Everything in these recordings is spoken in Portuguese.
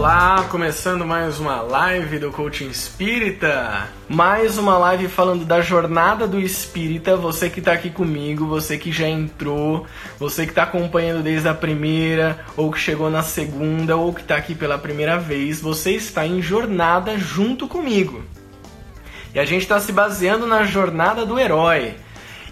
Olá, começando mais uma live do Coaching Espírita. Mais uma live falando da jornada do Espírita. Você que está aqui comigo, você que já entrou, você que está acompanhando desde a primeira, ou que chegou na segunda, ou que está aqui pela primeira vez, você está em jornada junto comigo. E a gente está se baseando na jornada do herói.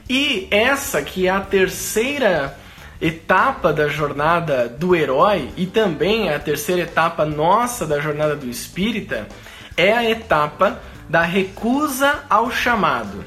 E essa que é a terceira etapa da jornada do herói e também a terceira etapa nossa da jornada do espírita é a etapa da recusa ao chamado.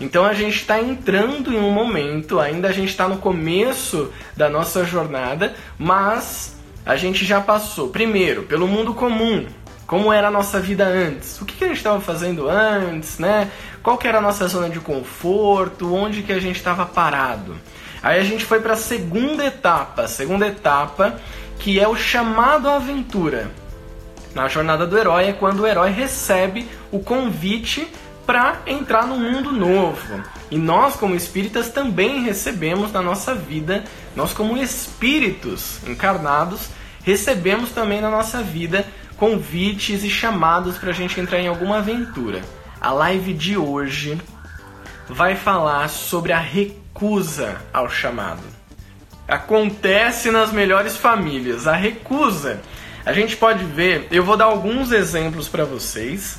Então a gente está entrando em um momento, ainda a gente está no começo da nossa jornada, mas a gente já passou, primeiro, pelo mundo comum, como era a nossa vida antes, o que, que a gente estava fazendo antes, né? Qual que era a nossa zona de conforto, onde que a gente estava parado. Aí a gente foi para a segunda etapa, segunda etapa que é o chamado à aventura. Na jornada do herói é quando o herói recebe o convite para entrar no mundo novo. E nós, como espíritas, também recebemos na nossa vida, nós, como espíritos encarnados, recebemos também na nossa vida convites e chamados para a gente entrar em alguma aventura. A live de hoje vai falar sobre a recusa ao chamado. Acontece nas melhores famílias. A recusa, a gente pode ver, eu vou dar alguns exemplos para vocês.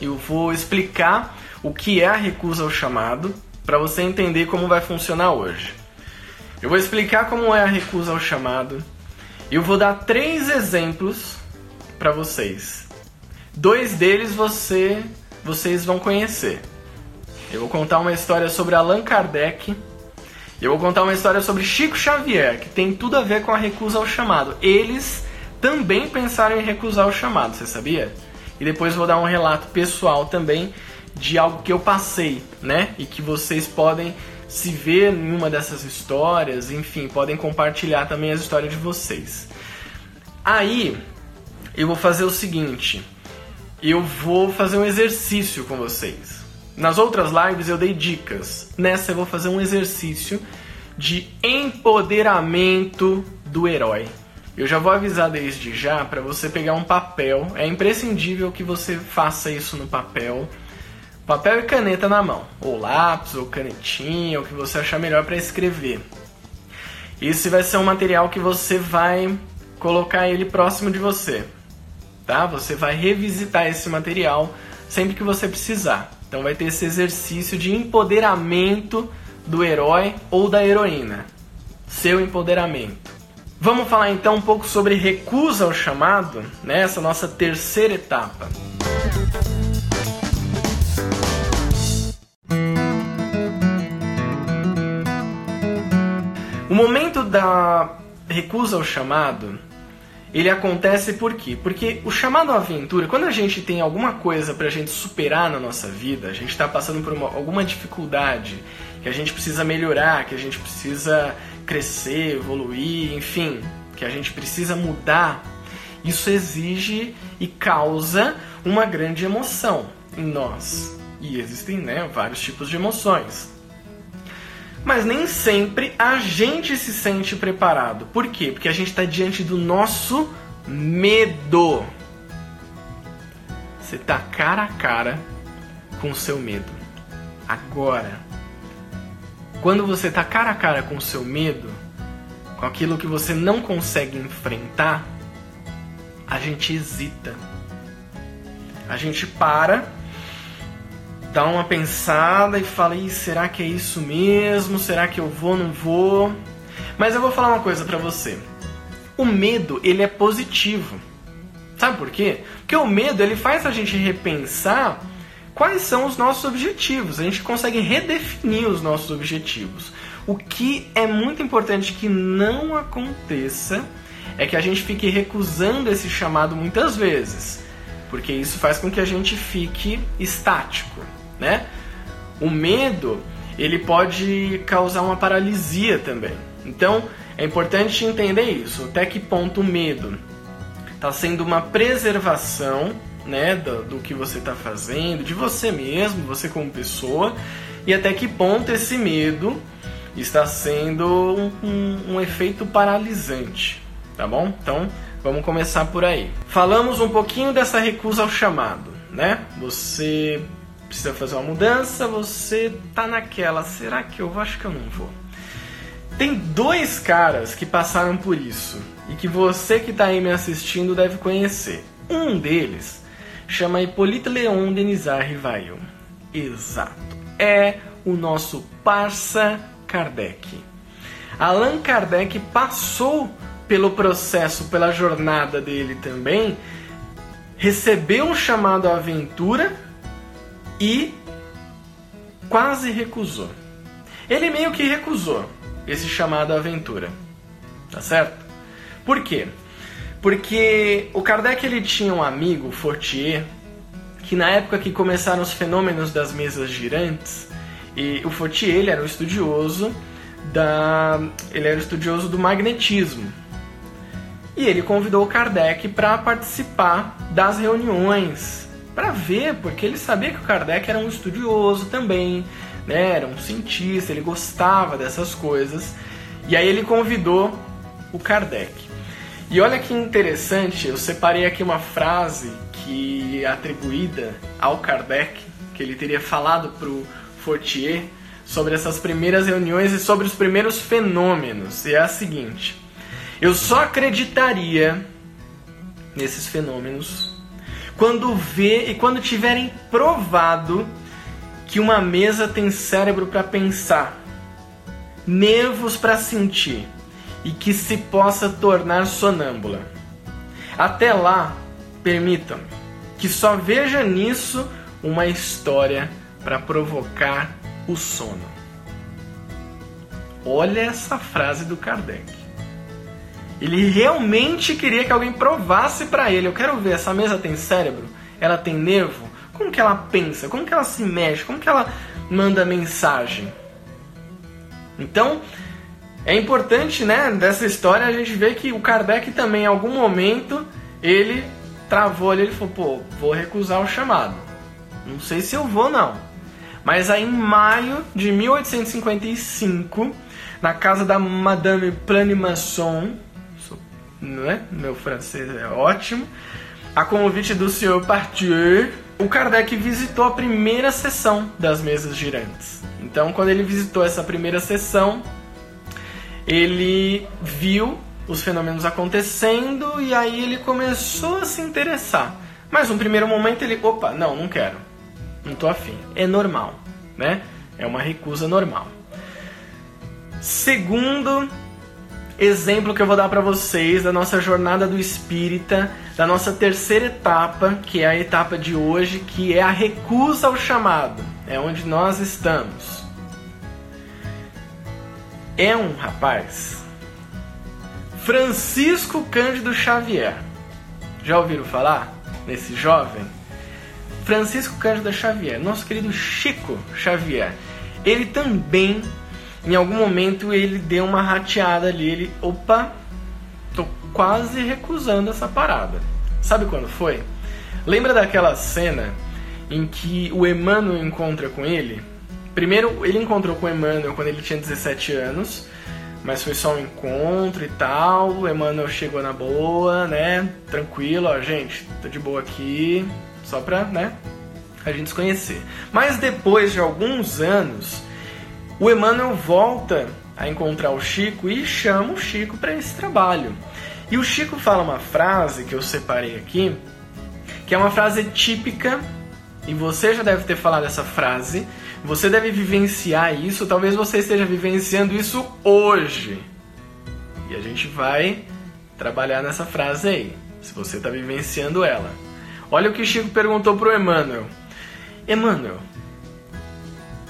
Eu vou explicar o que é a recusa ao chamado para você entender como vai funcionar hoje. Eu vou explicar como é a recusa ao chamado. Eu vou dar três exemplos para vocês. Dois deles você, vocês vão conhecer. Eu vou contar uma história sobre Allan Kardec. Eu vou contar uma história sobre Chico Xavier, que tem tudo a ver com a recusa ao chamado. Eles também pensaram em recusar o chamado, você sabia? E depois vou dar um relato pessoal também de algo que eu passei, né? E que vocês podem se ver em uma dessas histórias, enfim, podem compartilhar também as histórias de vocês. Aí, eu vou fazer o seguinte, eu vou fazer um exercício com vocês. Nas outras lives eu dei dicas. Nessa eu vou fazer um exercício de empoderamento do herói. Eu já vou avisar desde já para você pegar um papel. É imprescindível que você faça isso no papel. Papel e caneta na mão, ou lápis, ou canetinha, o que você achar melhor para escrever. Esse vai ser um material que você vai colocar ele próximo de você, tá? Você vai revisitar esse material sempre que você precisar. Então vai ter esse exercício de empoderamento do herói ou da heroína. Seu empoderamento. Vamos falar então um pouco sobre recusa ao chamado, nessa né? nossa terceira etapa. O momento da recusa ao chamado ele acontece por quê? Porque o chamado aventura, quando a gente tem alguma coisa para a gente superar na nossa vida, a gente está passando por uma, alguma dificuldade que a gente precisa melhorar, que a gente precisa crescer, evoluir, enfim, que a gente precisa mudar, isso exige e causa uma grande emoção em nós. E existem né, vários tipos de emoções. Mas nem sempre a gente se sente preparado. Por quê? Porque a gente está diante do nosso medo. Você está cara a cara com o seu medo. Agora, quando você está cara a cara com o seu medo, com aquilo que você não consegue enfrentar, a gente hesita. A gente para dá uma pensada e fala: Ih, será que é isso mesmo? Será que eu vou, não vou? Mas eu vou falar uma coisa para você. O medo, ele é positivo. Sabe por quê? Porque o medo, ele faz a gente repensar quais são os nossos objetivos. A gente consegue redefinir os nossos objetivos. O que é muito importante que não aconteça é que a gente fique recusando esse chamado muitas vezes, porque isso faz com que a gente fique estático né? O medo, ele pode causar uma paralisia também. Então, é importante entender isso. Até que ponto o medo está sendo uma preservação né, do, do que você está fazendo, de você mesmo, você como pessoa, e até que ponto esse medo está sendo um, um, efeito paralisante, tá bom? Então, Vamos começar por aí. Falamos um pouquinho dessa recusa ao chamado, né? Você precisa fazer uma mudança, você tá naquela, será que eu vou? Acho que eu não vou. Tem dois caras que passaram por isso e que você que está aí me assistindo deve conhecer. Um deles chama Hippolyte Leon Denisard Rivail. Exato. É o nosso parça Kardec. Allan Kardec passou pelo processo, pela jornada dele também, recebeu um chamado à aventura e quase recusou. Ele meio que recusou esse chamado aventura. Tá certo? Por quê? Porque o Kardec ele tinha um amigo, Fortier, que na época que começaram os fenômenos das mesas girantes, e o Fortier ele era um estudioso da ele era um estudioso do magnetismo. E ele convidou o Kardec para participar das reuniões, para ver, porque ele sabia que o Kardec era um estudioso também, né? Era um cientista, ele gostava dessas coisas. E aí ele convidou o Kardec. E olha que interessante, eu separei aqui uma frase que é atribuída ao Kardec, que ele teria falado para o Fortier sobre essas primeiras reuniões e sobre os primeiros fenômenos. E é a seguinte: eu só acreditaria nesses fenômenos quando ver e quando tiverem provado que uma mesa tem cérebro para pensar, nervos para sentir e que se possa tornar sonâmbula. Até lá, permitam-me que só veja nisso uma história para provocar o sono. Olha essa frase do Kardec. Ele realmente queria que alguém provasse para ele. Eu quero ver, essa mesa tem cérebro? Ela tem nervo? Como que ela pensa? Como que ela se mexe? Como que ela manda mensagem? Então, é importante, né, dessa história a gente ver que o Kardec também, em algum momento, ele travou ali, ele falou, pô, vou recusar o chamado. Não sei se eu vou, não. Mas aí, em maio de 1855, na casa da Madame Planimasson, não é? Meu francês é ótimo, a convite do Sr. Partier, o Kardec visitou a primeira sessão das mesas girantes. Então, quando ele visitou essa primeira sessão, ele viu os fenômenos acontecendo e aí ele começou a se interessar. Mas no primeiro momento ele, opa, não, não quero. Não tô afim. É normal, né? É uma recusa normal. Segundo exemplo que eu vou dar para vocês da nossa jornada do espírita, da nossa terceira etapa, que é a etapa de hoje, que é a recusa ao chamado. É onde nós estamos. É um rapaz, Francisco Cândido Xavier. Já ouviram falar nesse jovem? Francisco Cândido Xavier, nosso querido Chico Xavier. Ele também em algum momento ele deu uma rateada ali, ele, opa, tô quase recusando essa parada. Sabe quando foi? Lembra daquela cena em que o Emmanuel encontra com ele? Primeiro, ele encontrou com o Emmanuel quando ele tinha 17 anos, mas foi só um encontro e tal. O Emmanuel chegou na boa, né? Tranquilo, ó, gente, tô de boa aqui, só pra, né? A gente se conhecer. Mas depois de alguns anos, o Emmanuel volta a encontrar o Chico e chama o Chico para esse trabalho. E o Chico fala uma frase que eu separei aqui, que é uma frase típica, e você já deve ter falado essa frase, você deve vivenciar isso, talvez você esteja vivenciando isso hoje. E a gente vai trabalhar nessa frase aí, se você está vivenciando ela. Olha o que Chico perguntou pro Emmanuel. Emmanuel,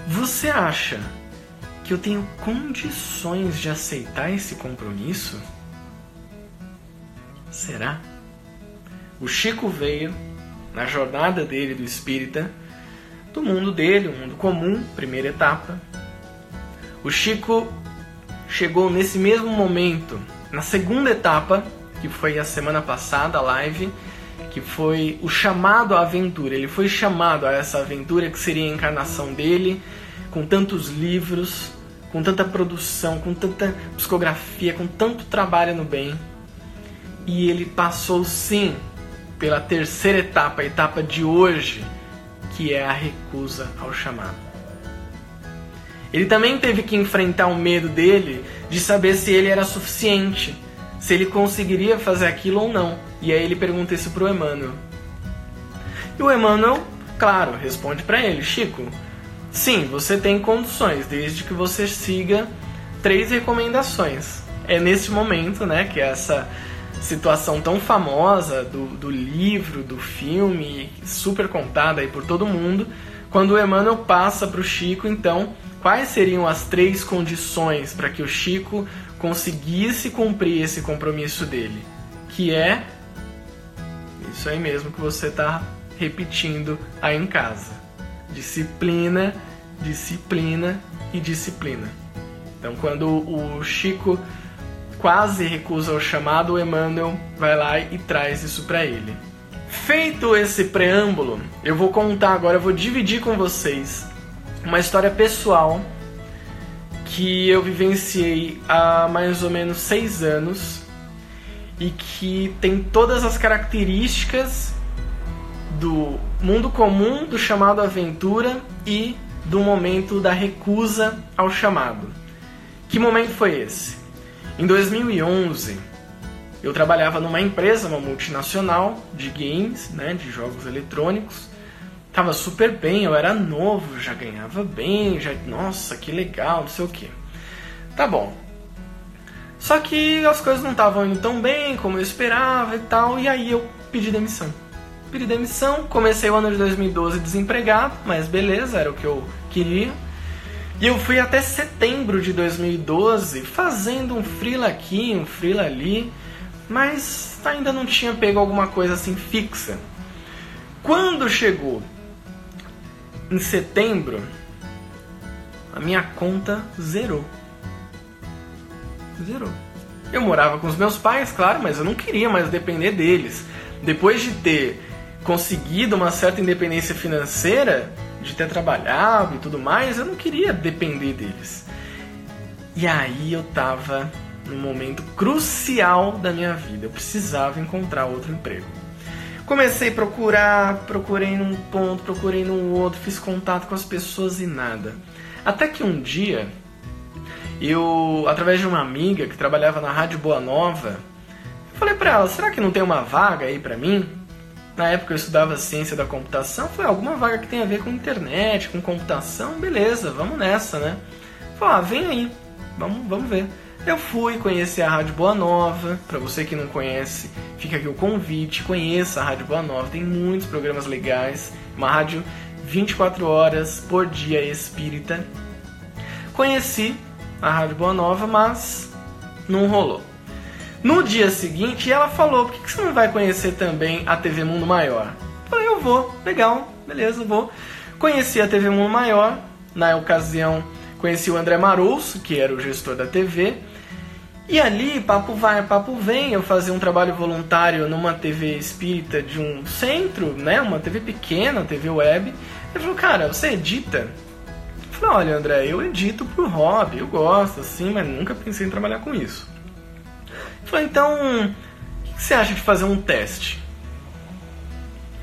você acha que eu tenho condições de aceitar esse compromisso? Será? O Chico veio na jornada dele do espírita, do mundo dele, um mundo comum, primeira etapa. O Chico chegou nesse mesmo momento, na segunda etapa, que foi a semana passada, a live, que foi o chamado à aventura. Ele foi chamado a essa aventura que seria a encarnação dele, com tantos livros, com tanta produção, com tanta psicografia, com tanto trabalho no bem. E ele passou sim pela terceira etapa, a etapa de hoje, que é a recusa ao chamado. Ele também teve que enfrentar o medo dele de saber se ele era suficiente, se ele conseguiria fazer aquilo ou não. E aí ele pergunta isso pro Emmanuel. E o Emmanuel, claro, responde para ele: Chico, sim, você tem condições, desde que você siga três recomendações. É nesse momento, né, que essa situação tão famosa do, do livro, do filme, super contada aí por todo mundo, quando o Emmanuel passa para o Chico, então, quais seriam as três condições para que o Chico conseguisse cumprir esse compromisso dele? Que é isso aí mesmo que você está repetindo aí em casa: disciplina, disciplina e disciplina. Então, quando o Chico quase recusa o chamado, o Emmanuel vai lá e traz isso para ele. Feito esse preâmbulo, eu vou contar agora, eu vou dividir com vocês uma história pessoal que eu vivenciei há mais ou menos seis anos e que tem todas as características do mundo comum, do chamado aventura e do momento da recusa ao chamado. Que momento foi esse? Em 2011, eu trabalhava numa empresa, uma multinacional de games, né, de jogos eletrônicos. Tava super bem, eu era novo, já ganhava bem, já, nossa, que legal, não sei o que. Tá bom. Só que as coisas não estavam indo tão bem como eu esperava e tal, e aí eu pedi demissão. Pedi demissão, comecei o ano de 2012 desempregado, mas beleza, era o que eu queria. E eu fui até setembro de 2012 fazendo um freela aqui, um freela ali, mas ainda não tinha pego alguma coisa assim fixa. Quando chegou em setembro, a minha conta zerou. Zerou. Eu morava com os meus pais, claro, mas eu não queria mais depender deles. Depois de ter conseguido uma certa independência financeira, de ter trabalhado e tudo mais, eu não queria depender deles. E aí eu tava num momento crucial da minha vida. Eu precisava encontrar outro emprego. Comecei a procurar, procurei num ponto, procurei num outro, fiz contato com as pessoas e nada. Até que um dia, eu, através de uma amiga que trabalhava na Rádio Boa Nova, falei para ela: será que não tem uma vaga aí para mim? Na época eu estudava ciência da computação, foi alguma vaga que tem a ver com internet, com computação, beleza, vamos nessa, né? Falei, ah, vem aí, vamos, vamos ver. Eu fui conhecer a Rádio Boa Nova, para você que não conhece, fica aqui o convite, conheça a Rádio Boa Nova, tem muitos programas legais, uma rádio 24 horas por dia espírita. Conheci a Rádio Boa Nova, mas não rolou. No dia seguinte, ela falou: por que você não vai conhecer também a TV Mundo Maior? Eu falei: eu vou, legal, beleza, vou. Conheci a TV Mundo Maior, na ocasião conheci o André Marouço, que era o gestor da TV. E ali, papo vai, papo vem, eu fazia um trabalho voluntário numa TV espírita de um centro, né, uma TV pequena, TV web. Ele falou, cara, você edita? Eu falei, olha André, eu edito pro hobby, eu gosto, assim, mas nunca pensei em trabalhar com isso. Falei, então, o que você acha de fazer um teste?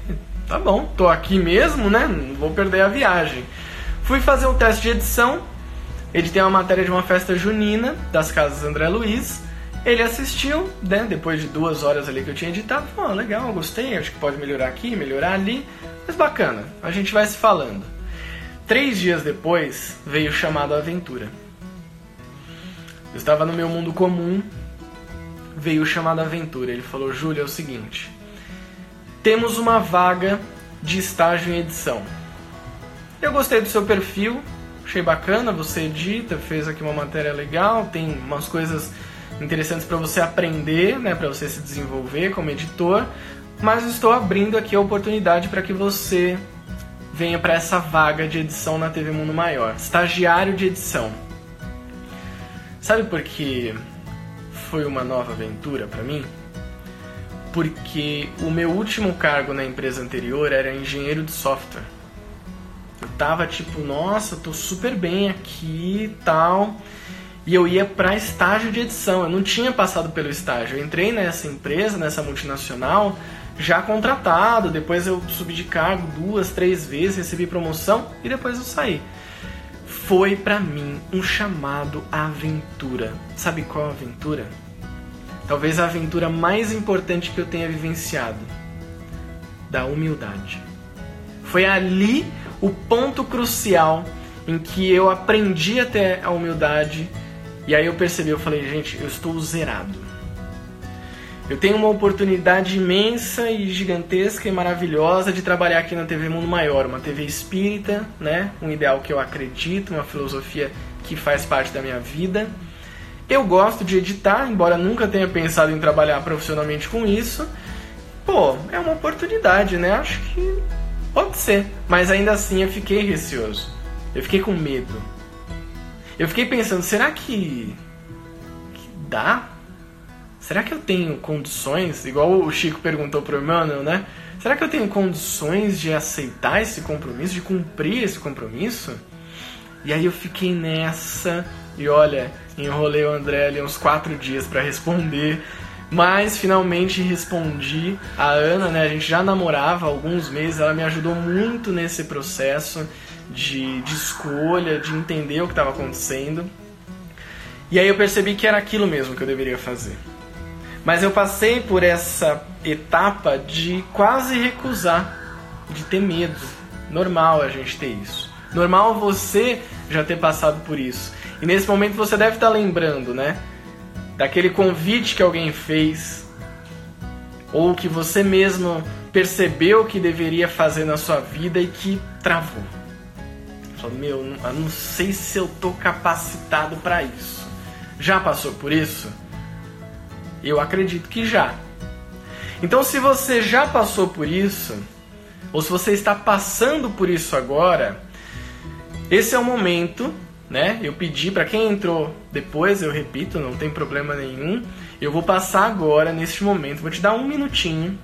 Tá bom, tô aqui mesmo, né? Não vou perder a viagem. Fui fazer um teste de edição. Editei uma matéria de uma festa junina das casas André Luiz. Ele assistiu, né? Depois de duas horas ali que eu tinha editado. Falou, oh, legal, gostei, acho que pode melhorar aqui, melhorar ali. Mas bacana, a gente vai se falando. Três dias depois veio o chamado Aventura. Eu estava no meu mundo comum, veio o chamado aventura. Ele falou: Júlia, é o seguinte, temos uma vaga de estágio em edição. Eu gostei do seu perfil, achei bacana, você edita, fez aqui uma matéria legal, tem umas coisas interessantes para você aprender, né, para você se desenvolver como editor, mas estou abrindo aqui a oportunidade para que você venha para essa vaga de edição na TV Mundo Maior, estagiário de edição. Sabe por que foi uma nova aventura para mim, porque o meu último cargo na empresa anterior era engenheiro de software. Eu tava tipo, nossa, tô super bem aqui e tal. e eu ia para estágio de edição. Eu não tinha passado pelo estágio. Eu entrei nessa empresa, nessa multinacional, já contratado. Depois eu subi de cargo duas, três vezes, recebi promoção e depois eu saí. Foi para mim um chamado à aventura. Sabe qual aventura? Talvez a aventura mais importante que eu tenha vivenciado da humildade. Foi ali o ponto crucial em que eu aprendi até a humildade e aí eu percebi, eu falei, gente, eu estou zerado. Eu tenho uma oportunidade imensa e gigantesca e maravilhosa de trabalhar aqui na TV Mundo Maior, uma TV espírita, né? Um ideal que eu acredito, uma filosofia que faz parte da minha vida. Eu gosto de editar, embora nunca tenha pensado em trabalhar profissionalmente com isso. Pô, é uma oportunidade, né? Acho que pode ser, mas ainda assim eu fiquei receoso. Eu fiquei com medo eu fiquei pensando, será que, que dá? Será que eu tenho condições, igual o Chico perguntou pro Emmanuel, né? Será que eu tenho condições de aceitar esse compromisso, de cumprir esse compromisso? E aí eu fiquei nessa e olha, enrolei o André ali uns quatro dias para responder, mas finalmente respondi. A Ana, né? A gente já namorava há alguns meses, ela me ajudou muito nesse processo de, de escolha, de entender o que estava acontecendo. E aí eu percebi que era aquilo mesmo que eu deveria fazer. Mas eu passei por essa etapa de quase recusar, de ter medo. Normal a gente ter isso. Normal você já ter passado por isso. E nesse momento você deve estar lembrando, né? Daquele convite que alguém fez, ou que você mesmo percebeu que deveria fazer na sua vida e que travou. Falou, meu, eu não sei se eu tô capacitado para isso. Já passou por isso? Eu acredito que já. Então, se você já passou por isso, ou se você está passando por isso agora, esse é o momento, né? Eu pedi para quem entrou depois, eu repito, não tem problema nenhum. Eu vou passar agora neste momento, vou te dar um minutinho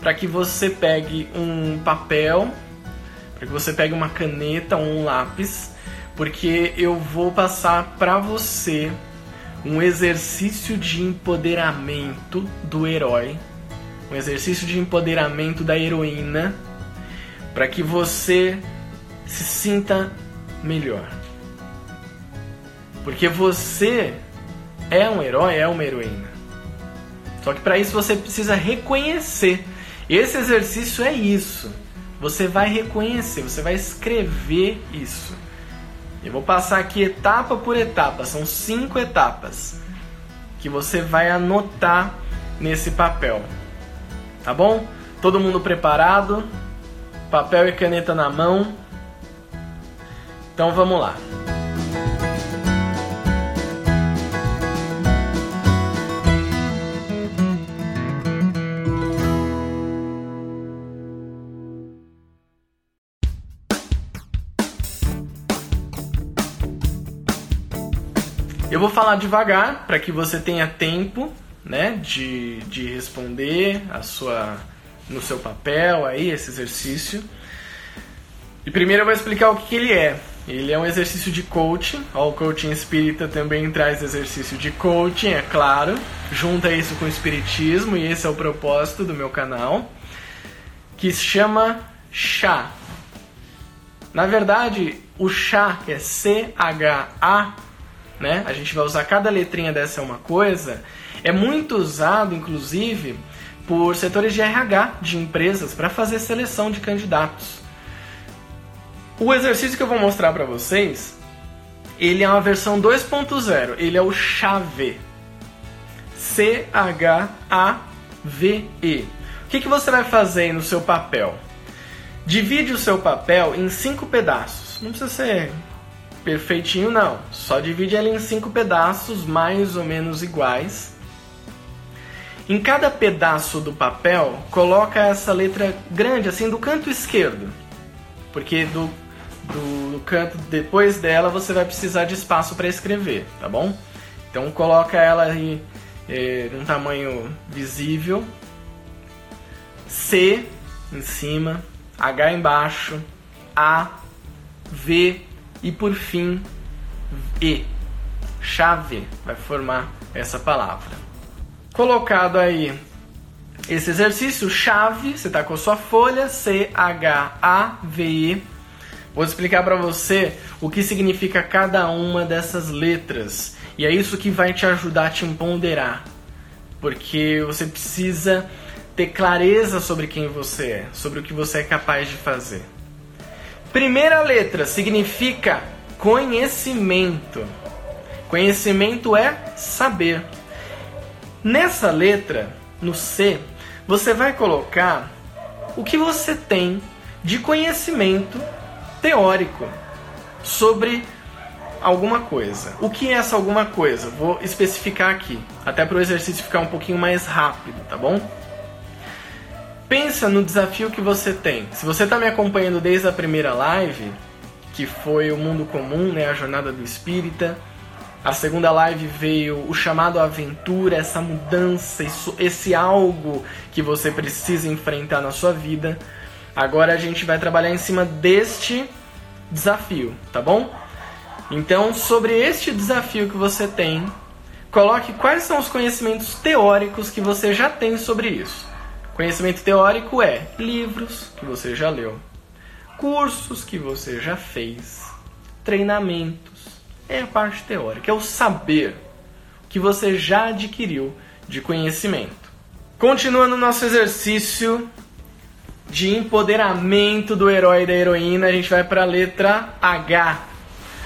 para que você pegue um papel para que você pegue uma caneta ou um lápis, porque eu vou passar para você um exercício de empoderamento do herói, um exercício de empoderamento da heroína, para que você se sinta melhor. Porque você é um herói, é uma heroína. Só que para isso você precisa reconhecer. Esse exercício é isso. Você vai reconhecer, você vai escrever isso. Eu vou passar aqui etapa por etapa, são cinco etapas que você vai anotar nesse papel. Tá bom? Todo mundo preparado? Papel e caneta na mão. Então vamos lá. Vou falar devagar para que você tenha tempo, né, de, de responder a sua no seu papel aí esse exercício. E primeiro eu vou explicar o que, que ele é. Ele é um exercício de coaching. Ó, o coaching espírita também traz exercício de coaching, é claro. Junta isso com o espiritismo e esse é o propósito do meu canal, que se chama chá. Na verdade, o chá, que é C H A né? A gente vai usar cada letrinha dessa é uma coisa. É muito usado, inclusive, por setores de RH de empresas para fazer seleção de candidatos. O exercício que eu vou mostrar para vocês, ele é uma versão 2.0. Ele é o chave. C H A V E. O que, que você vai fazer no seu papel? Divide o seu papel em cinco pedaços. Não precisa ser perfeitinho não. Só divide ele em cinco pedaços mais ou menos iguais. Em cada pedaço do papel, coloca essa letra grande, assim, do canto esquerdo. Porque do, do, do canto depois dela você vai precisar de espaço para escrever, tá bom? Então coloca ela aí é, num tamanho visível. C em cima, H embaixo, A, V e por fim E. chave vai formar essa palavra. Colocado aí esse exercício, chave, você está com a sua folha, C-H-A-V-E. Vou explicar para você o que significa cada uma dessas letras. E é isso que vai te ajudar a te empoderar. Porque você precisa ter clareza sobre quem você é, sobre o que você é capaz de fazer. Primeira letra significa conhecimento. Conhecimento é saber. Nessa letra, no C, você vai colocar o que você tem de conhecimento teórico sobre alguma coisa. O que é essa alguma coisa? Vou especificar aqui, até para o exercício ficar um pouquinho mais rápido, tá bom? Pensa no desafio que você tem. Se você está me acompanhando desde a primeira live, que foi o mundo comum, né, a jornada do espírita, a segunda live veio o chamado aventura, essa mudança, isso, esse algo que você precisa enfrentar na sua vida. Agora a gente vai trabalhar em cima deste desafio, tá bom? Então, sobre este desafio que você tem, coloque quais são os conhecimentos teóricos que você já tem sobre isso. Conhecimento teórico é livros que você já leu, cursos que você já fez, treinamentos. É a parte teórica, é o saber que você já adquiriu de conhecimento. Continuando nosso exercício de empoderamento do herói e da heroína, a gente vai para a letra H.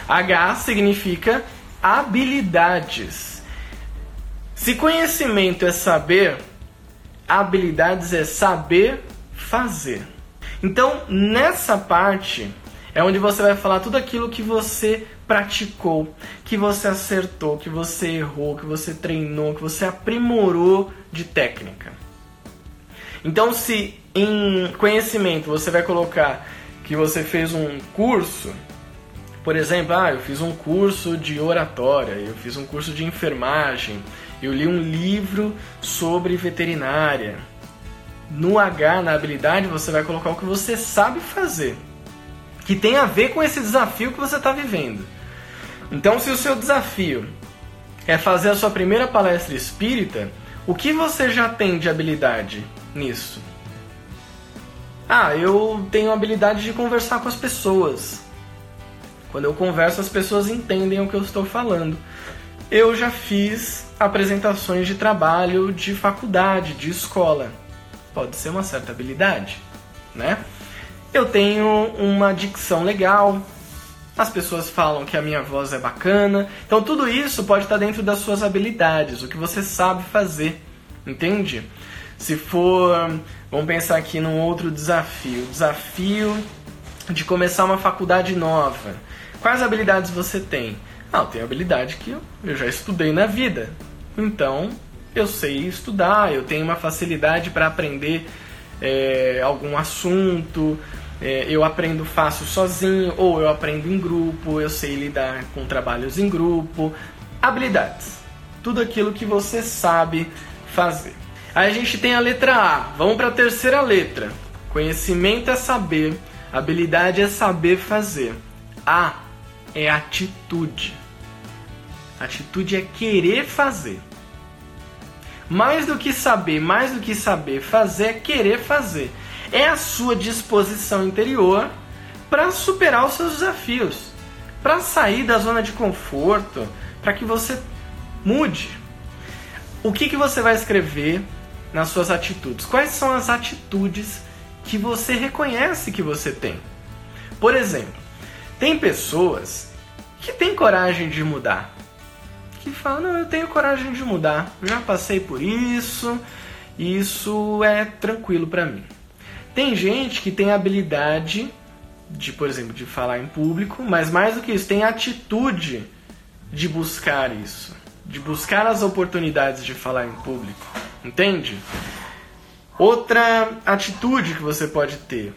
H significa habilidades. Se conhecimento é saber, habilidades é saber fazer. Então, nessa parte é onde você vai falar tudo aquilo que você praticou, que você acertou, que você errou, que você treinou, que você aprimorou de técnica. Então, se em conhecimento você vai colocar que você fez um curso, por exemplo, ah, eu fiz um curso de oratória, eu fiz um curso de enfermagem, eu li um livro sobre veterinária. No H, na habilidade, você vai colocar o que você sabe fazer, que tem a ver com esse desafio que você está vivendo. Então, se o seu desafio é fazer a sua primeira palestra espírita, o que você já tem de habilidade nisso? Ah, eu tenho a habilidade de conversar com as pessoas. Quando eu converso, as pessoas entendem o que eu estou falando. Eu já fiz apresentações de trabalho de faculdade, de escola. Pode ser uma certa habilidade, né? Eu tenho uma dicção legal, as pessoas falam que a minha voz é bacana. Então tudo isso pode estar dentro das suas habilidades, o que você sabe fazer, entende? Se for, vamos pensar aqui num outro desafio, desafio de começar uma faculdade nova. Quais habilidades você tem? Ah, eu tenho habilidade que eu, eu já estudei na vida. Então, eu sei estudar, eu tenho uma facilidade para aprender é, algum assunto, é, eu aprendo fácil sozinho ou eu aprendo em grupo, eu sei lidar com trabalhos em grupo. Habilidades. Tudo aquilo que você sabe fazer. Aí a gente tem a letra A. Vamos para a terceira letra. Conhecimento é saber, habilidade é saber fazer. A é atitude. Atitude é querer fazer. Mais do que saber, mais do que saber fazer, é querer fazer. É a sua disposição interior para superar os seus desafios, para sair da zona de conforto, para que você mude. O que, que você vai escrever nas suas atitudes? Quais são as atitudes que você reconhece que você tem? Por exemplo, tem pessoas que têm coragem de mudar, que falam: Não, eu tenho coragem de mudar, já passei por isso, e isso é tranquilo para mim. Tem gente que tem habilidade de, por exemplo, de falar em público, mas mais do que isso, tem atitude de buscar isso, de buscar as oportunidades de falar em público, entende? Outra atitude que você pode ter,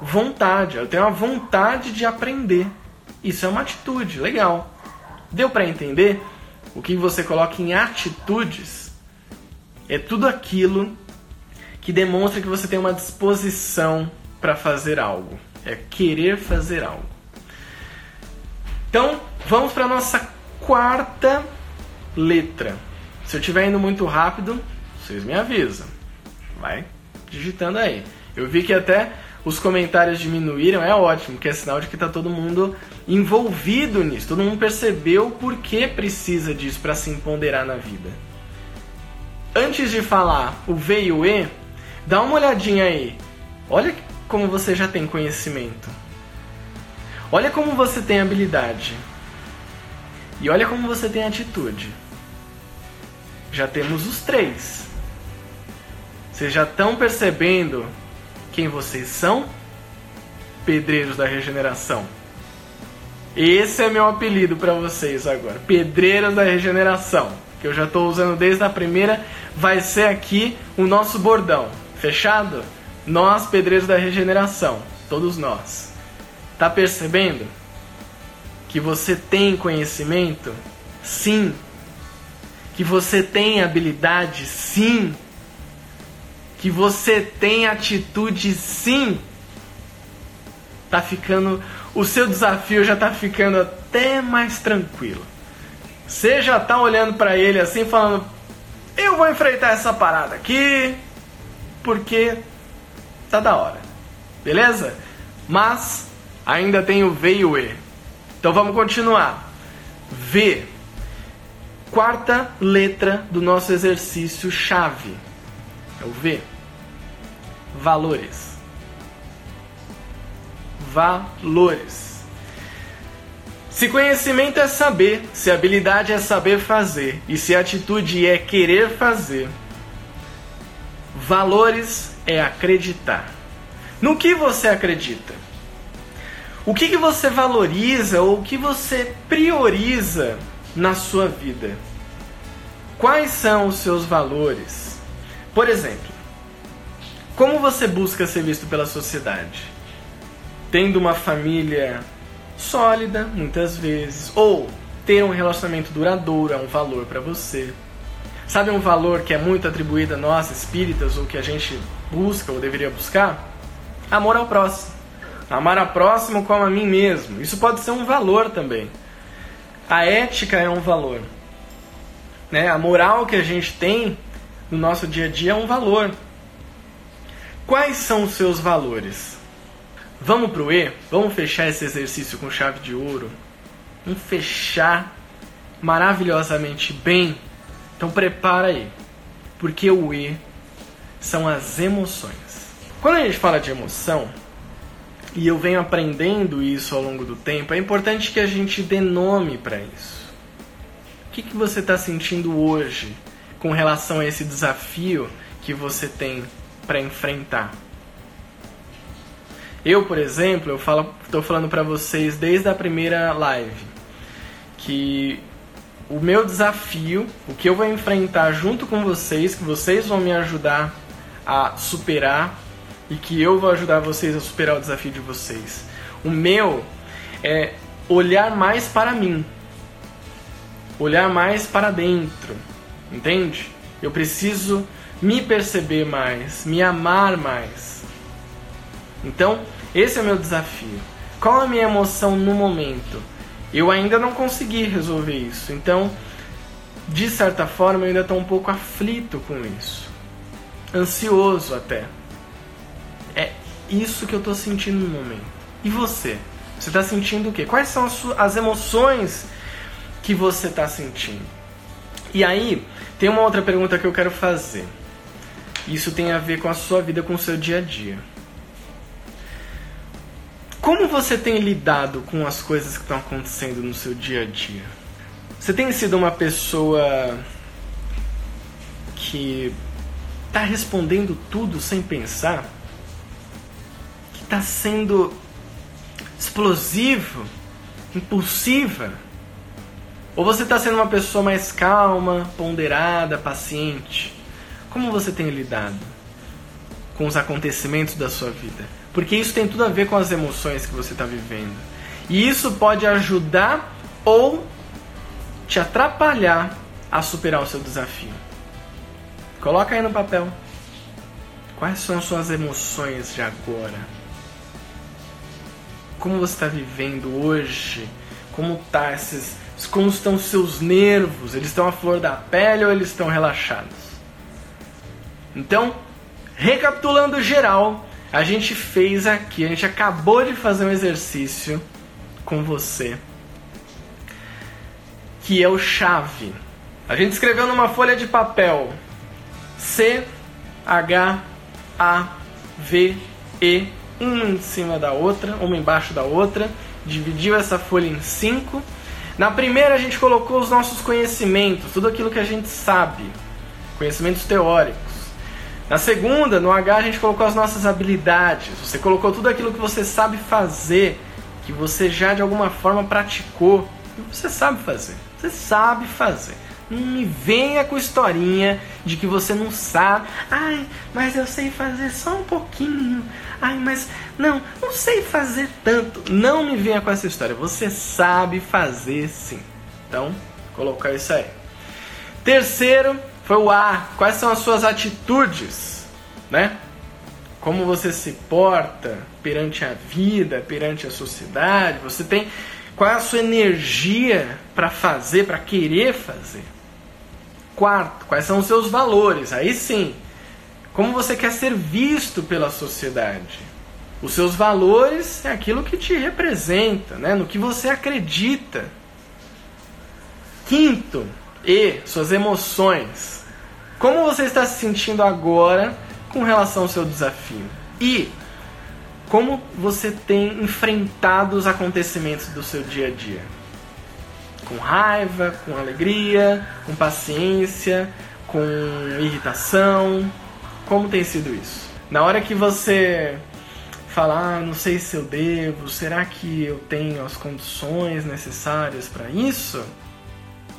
vontade. Eu tenho uma vontade de aprender. Isso é uma atitude, legal. Deu para entender? O que você coloca em atitudes é tudo aquilo que demonstra que você tem uma disposição para fazer algo. É querer fazer algo. Então, vamos para nossa quarta letra. Se eu estiver indo muito rápido, vocês me avisam. Vai digitando aí. Eu vi que até os comentários diminuíram, é ótimo, que é sinal de que está todo mundo envolvido nisso. Todo mundo percebeu por que precisa disso para se empoderar na vida. Antes de falar o V e o E, dá uma olhadinha aí. Olha como você já tem conhecimento. Olha como você tem habilidade. E olha como você tem atitude. Já temos os três. Vocês já estão percebendo quem vocês são? Pedreiros da Regeneração. Esse é meu apelido para vocês agora. Pedreiros da Regeneração. Que eu já estou usando desde a primeira. Vai ser aqui o nosso bordão. Fechado? Nós, pedreiros da regeneração, todos nós. Tá percebendo? Que você tem conhecimento? Sim. Que você tem habilidade? Sim. Que você tem atitude? Sim. Tá ficando. O seu desafio já tá ficando até mais tranquilo. Você já tá olhando para ele assim, falando: Eu vou enfrentar essa parada aqui, porque tá da hora. Beleza? Mas ainda tem o V e o E. Então vamos continuar. V. Quarta letra do nosso exercício chave. É o V. Valores. Valores. Se conhecimento é saber, se habilidade é saber fazer e se atitude é querer fazer, valores é acreditar. No que você acredita? O que, que você valoriza ou o que você prioriza na sua vida? Quais são os seus valores? Por exemplo, como você busca ser visto pela sociedade? Tendo uma família sólida, muitas vezes, ou ter um relacionamento duradouro é um valor para você. Sabe um valor que é muito atribuído a nós espíritas ou que a gente busca ou deveria buscar? Amor ao próximo. Amar ao próximo como a mim mesmo. Isso pode ser um valor também. A ética é um valor. Né? A moral que a gente tem no nosso dia a dia é um valor. Quais são os seus valores? Vamos pro E? Vamos fechar esse exercício com chave de ouro? Vamos fechar maravilhosamente bem? Então prepara aí. Porque o E são as emoções. Quando a gente fala de emoção, e eu venho aprendendo isso ao longo do tempo, é importante que a gente dê nome para isso. O que, que você está sentindo hoje com relação a esse desafio que você tem para enfrentar? Eu, por exemplo, eu falo, estou falando para vocês desde a primeira live que o meu desafio, o que eu vou enfrentar junto com vocês, que vocês vão me ajudar a superar e que eu vou ajudar vocês a superar o desafio de vocês. O meu é olhar mais para mim, olhar mais para dentro, entende? Eu preciso me perceber mais, me amar mais. Então, esse é o meu desafio. Qual a minha emoção no momento? Eu ainda não consegui resolver isso. Então, de certa forma, eu ainda estou um pouco aflito com isso. Ansioso até. É isso que eu estou sentindo no momento. E você? Você está sentindo o quê? Quais são as, as emoções que você está sentindo? E aí, tem uma outra pergunta que eu quero fazer. Isso tem a ver com a sua vida, com o seu dia a dia. Como você tem lidado com as coisas que estão acontecendo no seu dia a dia? Você tem sido uma pessoa que está respondendo tudo sem pensar? Que está sendo explosivo, impulsiva? Ou você está sendo uma pessoa mais calma, ponderada, paciente? Como você tem lidado com os acontecimentos da sua vida? Porque isso tem tudo a ver com as emoções que você está vivendo. E isso pode ajudar ou te atrapalhar a superar o seu desafio. Coloca aí no papel. Quais são as suas emoções de agora? Como você está vivendo hoje? Como tá esses Como estão seus nervos? Eles estão à flor da pele ou eles estão relaxados? Então, recapitulando geral, a gente fez aqui, a gente acabou de fazer um exercício com você, que é o chave. A gente escreveu numa folha de papel C H A V E, uma em cima da outra, uma embaixo da outra, dividiu essa folha em cinco. Na primeira a gente colocou os nossos conhecimentos, tudo aquilo que a gente sabe, conhecimentos teóricos. Na segunda, no H, a gente colocou as nossas habilidades. Você colocou tudo aquilo que você sabe fazer, que você já de alguma forma praticou. Você sabe fazer. Você sabe fazer. Não me venha com historinha de que você não sabe. Ai, mas eu sei fazer só um pouquinho. Ai, mas não, não sei fazer tanto. Não me venha com essa história. Você sabe fazer sim. Então, colocar isso aí. Terceiro, foi o A. Quais são as suas atitudes, né? Como você se porta perante a vida, perante a sociedade? Você tem qual é a sua energia para fazer, para querer fazer? Quarto, quais são os seus valores? Aí sim, como você quer ser visto pela sociedade? Os seus valores é aquilo que te representa, né? no que você acredita. Quinto, e suas emoções. Como você está se sentindo agora com relação ao seu desafio? E como você tem enfrentado os acontecimentos do seu dia a dia? Com raiva, com alegria, com paciência, com irritação? Como tem sido isso? Na hora que você falar, ah, não sei se eu devo, será que eu tenho as condições necessárias para isso?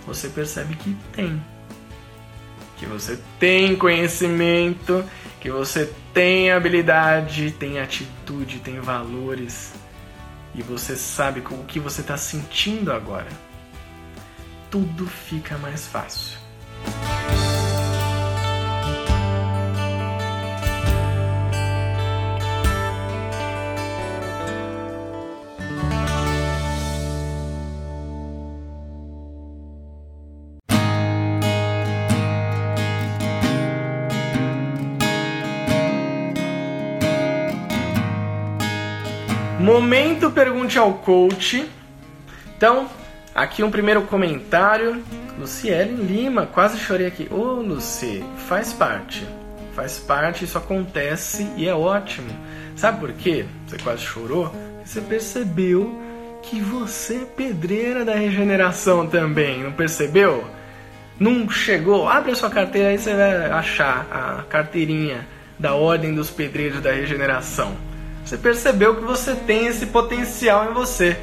Você percebe que tem que você tem conhecimento, que você tem habilidade, tem atitude, tem valores e você sabe o que você está sentindo agora, tudo fica mais fácil. Momento pergunte ao coach. Então, aqui um primeiro comentário. Luciele Lima, quase chorei aqui. Ô oh, Luci, faz parte. Faz parte, isso acontece e é ótimo. Sabe por quê? Você quase chorou? Você percebeu que você é pedreira da regeneração também, não percebeu? Não chegou? Abre a sua carteira aí você vai achar a carteirinha da Ordem dos Pedreiros da Regeneração. Você percebeu que você tem esse potencial em você.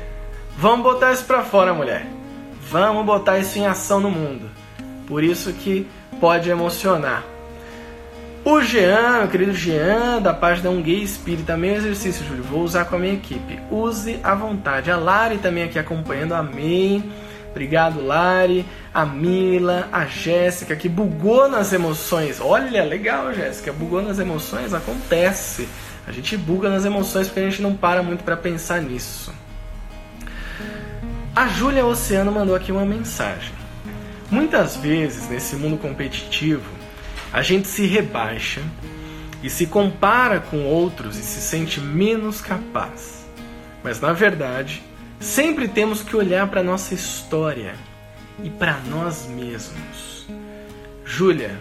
Vamos botar isso para fora, mulher. Vamos botar isso em ação no mundo. Por isso que pode emocionar. O Jean, meu querido Jean, da página Um Gay Espírita, também exercício, Júlio. Vou usar com a minha equipe. Use à vontade. A Lari também aqui acompanhando. Amém. Obrigado, Lari. A Mila, a Jéssica, que bugou nas emoções. Olha, legal, Jéssica. Bugou nas emoções? Acontece. A gente buga nas emoções porque a gente não para muito para pensar nisso. A Júlia Oceano mandou aqui uma mensagem. Muitas vezes nesse mundo competitivo, a gente se rebaixa e se compara com outros e se sente menos capaz. Mas na verdade, sempre temos que olhar para nossa história e para nós mesmos. Júlia,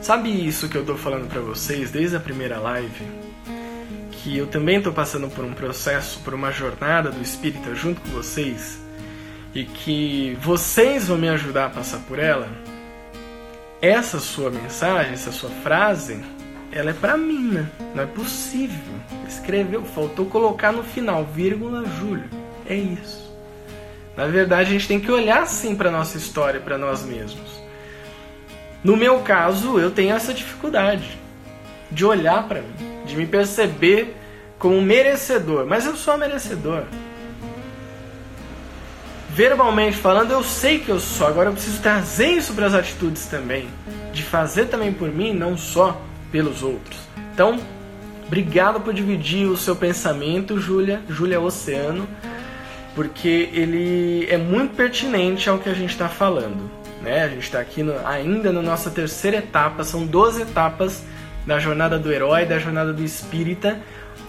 sabe isso que eu estou falando para vocês desde a primeira live? Que eu também estou passando por um processo, por uma jornada do espírita junto com vocês e que vocês vão me ajudar a passar por ela, essa sua mensagem, essa sua frase, ela é para mim, né? Não é possível. Escreveu, faltou colocar no final, vírgula, Júlio. É isso. Na verdade, a gente tem que olhar assim para nossa história, para nós mesmos. No meu caso, eu tenho essa dificuldade de olhar para mim de me perceber como merecedor, mas eu sou merecedor. Verbalmente falando, eu sei que eu sou, agora eu preciso trazer isso para as atitudes também, de fazer também por mim, não só pelos outros. Então, obrigado por dividir o seu pensamento, Júlia, Júlia Oceano. porque ele é muito pertinente ao que a gente está falando. Né? A gente está aqui no, ainda na nossa terceira etapa, são 12 etapas da jornada do herói, da jornada do espírita.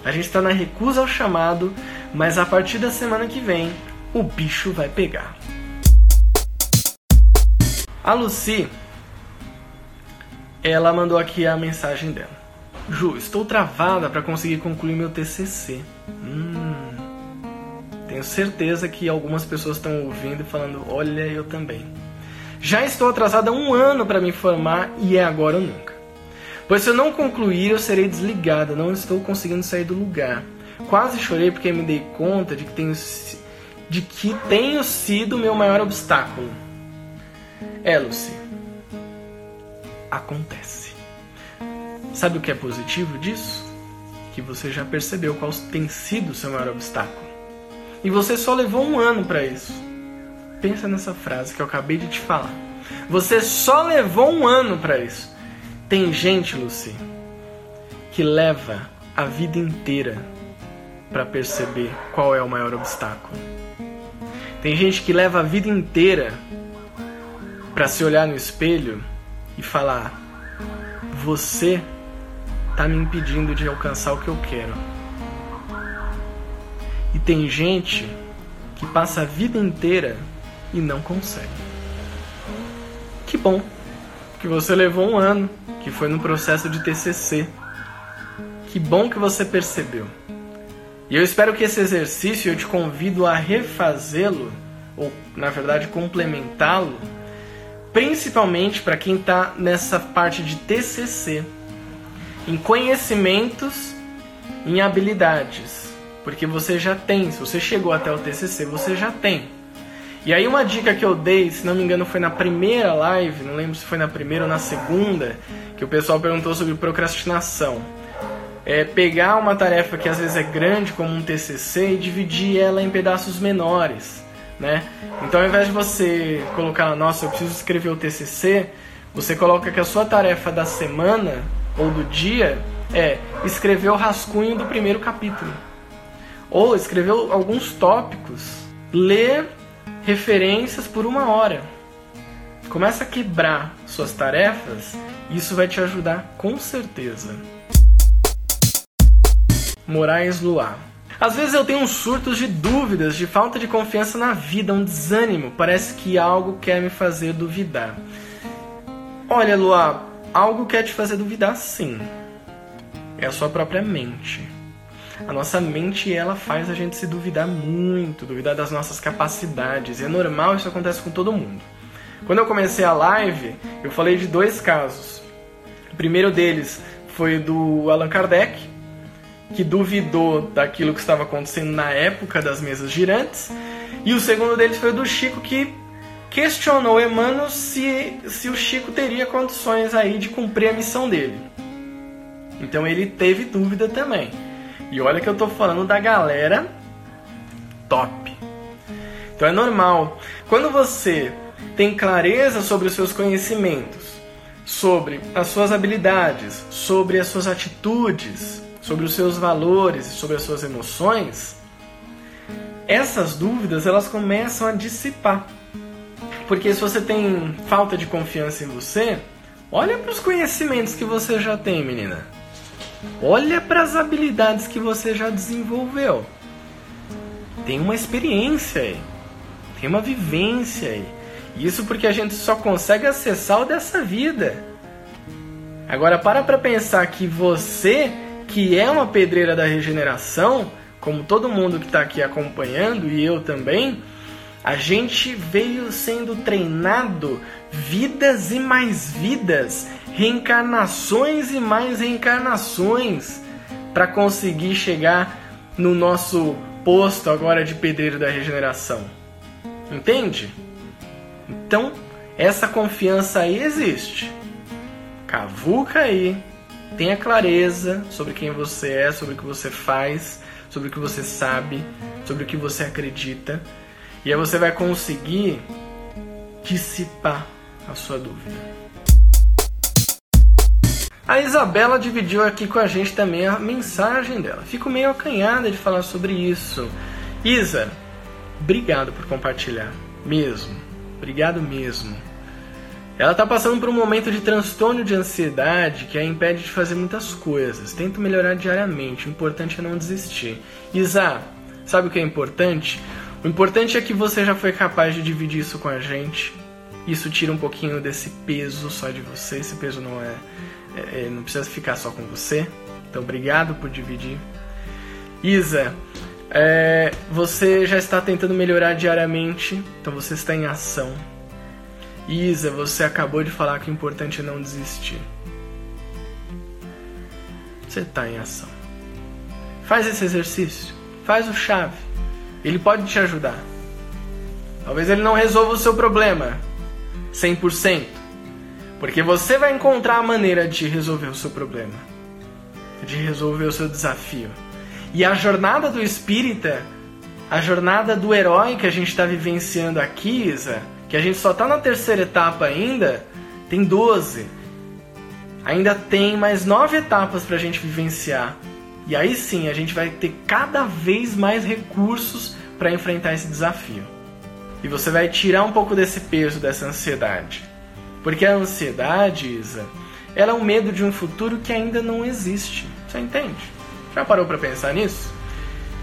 A gente está na recusa ao chamado, mas a partir da semana que vem o bicho vai pegar. A Lucy, ela mandou aqui a mensagem dela. Ju, estou travada para conseguir concluir meu TCC. Hum, tenho certeza que algumas pessoas estão ouvindo e falando: Olha, eu também. Já estou atrasada um ano para me formar e é agora ou nunca. Pois se eu não concluir, eu serei desligada, não estou conseguindo sair do lugar. Quase chorei porque me dei conta de que tenho, de que tenho sido o meu maior obstáculo. É, Lucy. Acontece. Sabe o que é positivo disso? Que você já percebeu qual tem sido o seu maior obstáculo. E você só levou um ano para isso. Pensa nessa frase que eu acabei de te falar. Você só levou um ano para isso. Tem gente, Lucy, que leva a vida inteira para perceber qual é o maior obstáculo. Tem gente que leva a vida inteira para se olhar no espelho e falar: Você tá me impedindo de alcançar o que eu quero. E tem gente que passa a vida inteira e não consegue. Que bom que você levou um ano, que foi no processo de TCC. Que bom que você percebeu. E eu espero que esse exercício eu te convido a refazê-lo, ou na verdade complementá-lo, principalmente para quem está nessa parte de TCC, em conhecimentos, em habilidades porque você já tem, se você chegou até o TCC, você já tem. E aí uma dica que eu dei, se não me engano foi na primeira live, não lembro se foi na primeira ou na segunda, que o pessoal perguntou sobre procrastinação. É pegar uma tarefa que às vezes é grande como um TCC e dividir ela em pedaços menores, né? Então ao invés de você colocar, nossa, eu preciso escrever o TCC, você coloca que a sua tarefa da semana ou do dia é escrever o rascunho do primeiro capítulo ou escreveu alguns tópicos, lê referências por uma hora. Começa a quebrar suas tarefas isso vai te ajudar com certeza. Moraes Luar. Às vezes eu tenho uns surtos de dúvidas, de falta de confiança na vida, um desânimo. Parece que algo quer me fazer duvidar. Olha, Luar, algo quer te fazer duvidar sim. É a sua própria mente a nossa mente ela faz a gente se duvidar muito, duvidar das nossas capacidades. E é normal, isso acontece com todo mundo. Quando eu comecei a live, eu falei de dois casos. O primeiro deles foi do Allan Kardec, que duvidou daquilo que estava acontecendo na época das mesas girantes. E o segundo deles foi do Chico, que questionou Emmanuel se, se o Chico teria condições aí de cumprir a missão dele. Então ele teve dúvida também. E olha que eu tô falando da galera top. Então é normal. Quando você tem clareza sobre os seus conhecimentos, sobre as suas habilidades, sobre as suas atitudes, sobre os seus valores, sobre as suas emoções, essas dúvidas elas começam a dissipar. Porque se você tem falta de confiança em você, olha para os conhecimentos que você já tem, menina. Olha para as habilidades que você já desenvolveu. Tem uma experiência aí. Tem uma vivência aí. Isso porque a gente só consegue acessar o dessa vida. Agora para para pensar que você, que é uma pedreira da regeneração, como todo mundo que está aqui acompanhando e eu também, a gente veio sendo treinado vidas e mais vidas, reencarnações e mais reencarnações para conseguir chegar no nosso posto agora de pedreiro da regeneração. Entende? Então, essa confiança aí existe. Cavuca aí, tenha clareza sobre quem você é, sobre o que você faz, sobre o que você sabe, sobre o que você acredita e aí você vai conseguir dissipar a sua dúvida. A Isabela dividiu aqui com a gente também a mensagem dela. Fico meio acanhada de falar sobre isso. Isa, obrigado por compartilhar. Mesmo. Obrigado mesmo. Ela está passando por um momento de transtorno de ansiedade que a impede de fazer muitas coisas. Tento melhorar diariamente. O importante é não desistir. Isa, sabe o que é importante? O importante é que você já foi capaz de dividir isso com a gente. Isso tira um pouquinho desse peso só de você. Esse peso não é, é, é não precisa ficar só com você. Então, obrigado por dividir. Isa, é, você já está tentando melhorar diariamente, então você está em ação. Isa, você acabou de falar que o importante é não desistir. Você está em ação. Faz esse exercício. Faz o chave. Ele pode te ajudar. Talvez ele não resolva o seu problema 100%. Porque você vai encontrar a maneira de resolver o seu problema. De resolver o seu desafio. E a jornada do espírita, a jornada do herói que a gente está vivenciando aqui, Isa, que a gente só está na terceira etapa ainda, tem 12. Ainda tem mais nove etapas para a gente vivenciar. E aí sim a gente vai ter cada vez mais recursos para enfrentar esse desafio. E você vai tirar um pouco desse peso, dessa ansiedade. Porque a ansiedade, Isa, ela é um medo de um futuro que ainda não existe. Você entende? Já parou para pensar nisso?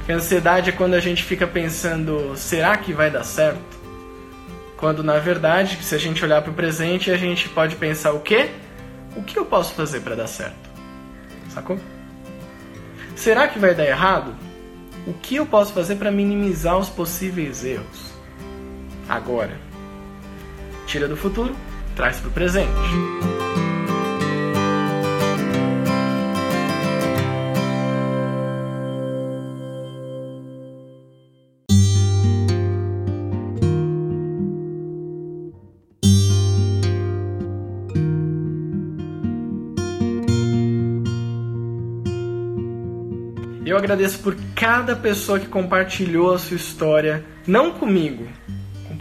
A ansiedade é quando a gente fica pensando, será que vai dar certo? Quando na verdade, se a gente olhar para o presente, a gente pode pensar o quê? O que eu posso fazer para dar certo? Sacou? Será que vai dar errado? O que eu posso fazer para minimizar os possíveis erros? Agora. Tira do futuro, traz para o presente. Eu agradeço por cada pessoa que compartilhou a sua história, não comigo,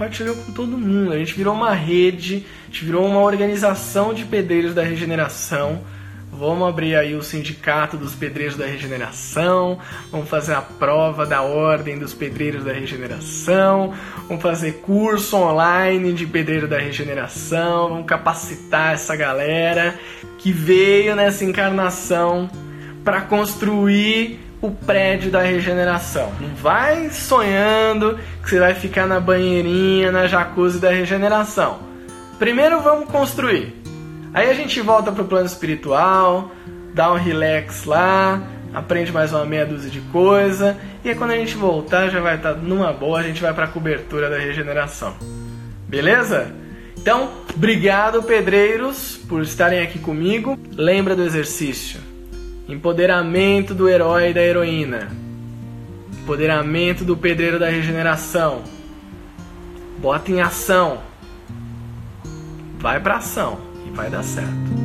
compartilhou com todo mundo. A gente virou uma rede, a gente virou uma organização de pedreiros da regeneração. Vamos abrir aí o sindicato dos pedreiros da regeneração, vamos fazer a prova da ordem dos pedreiros da regeneração, vamos fazer curso online de pedreiro da regeneração, vamos capacitar essa galera que veio nessa encarnação para construir o prédio da regeneração. Não vai sonhando que você vai ficar na banheirinha, na jacuzzi da regeneração. Primeiro vamos construir. Aí a gente volta pro plano espiritual, dá um relax lá, aprende mais uma meia dúzia de coisa, e aí quando a gente voltar já vai estar tá numa boa, a gente vai para a cobertura da regeneração. Beleza? Então, obrigado pedreiros por estarem aqui comigo. Lembra do exercício Empoderamento do herói e da heroína. Empoderamento do pedreiro da regeneração. Bota em ação. Vai pra ação e vai dar certo.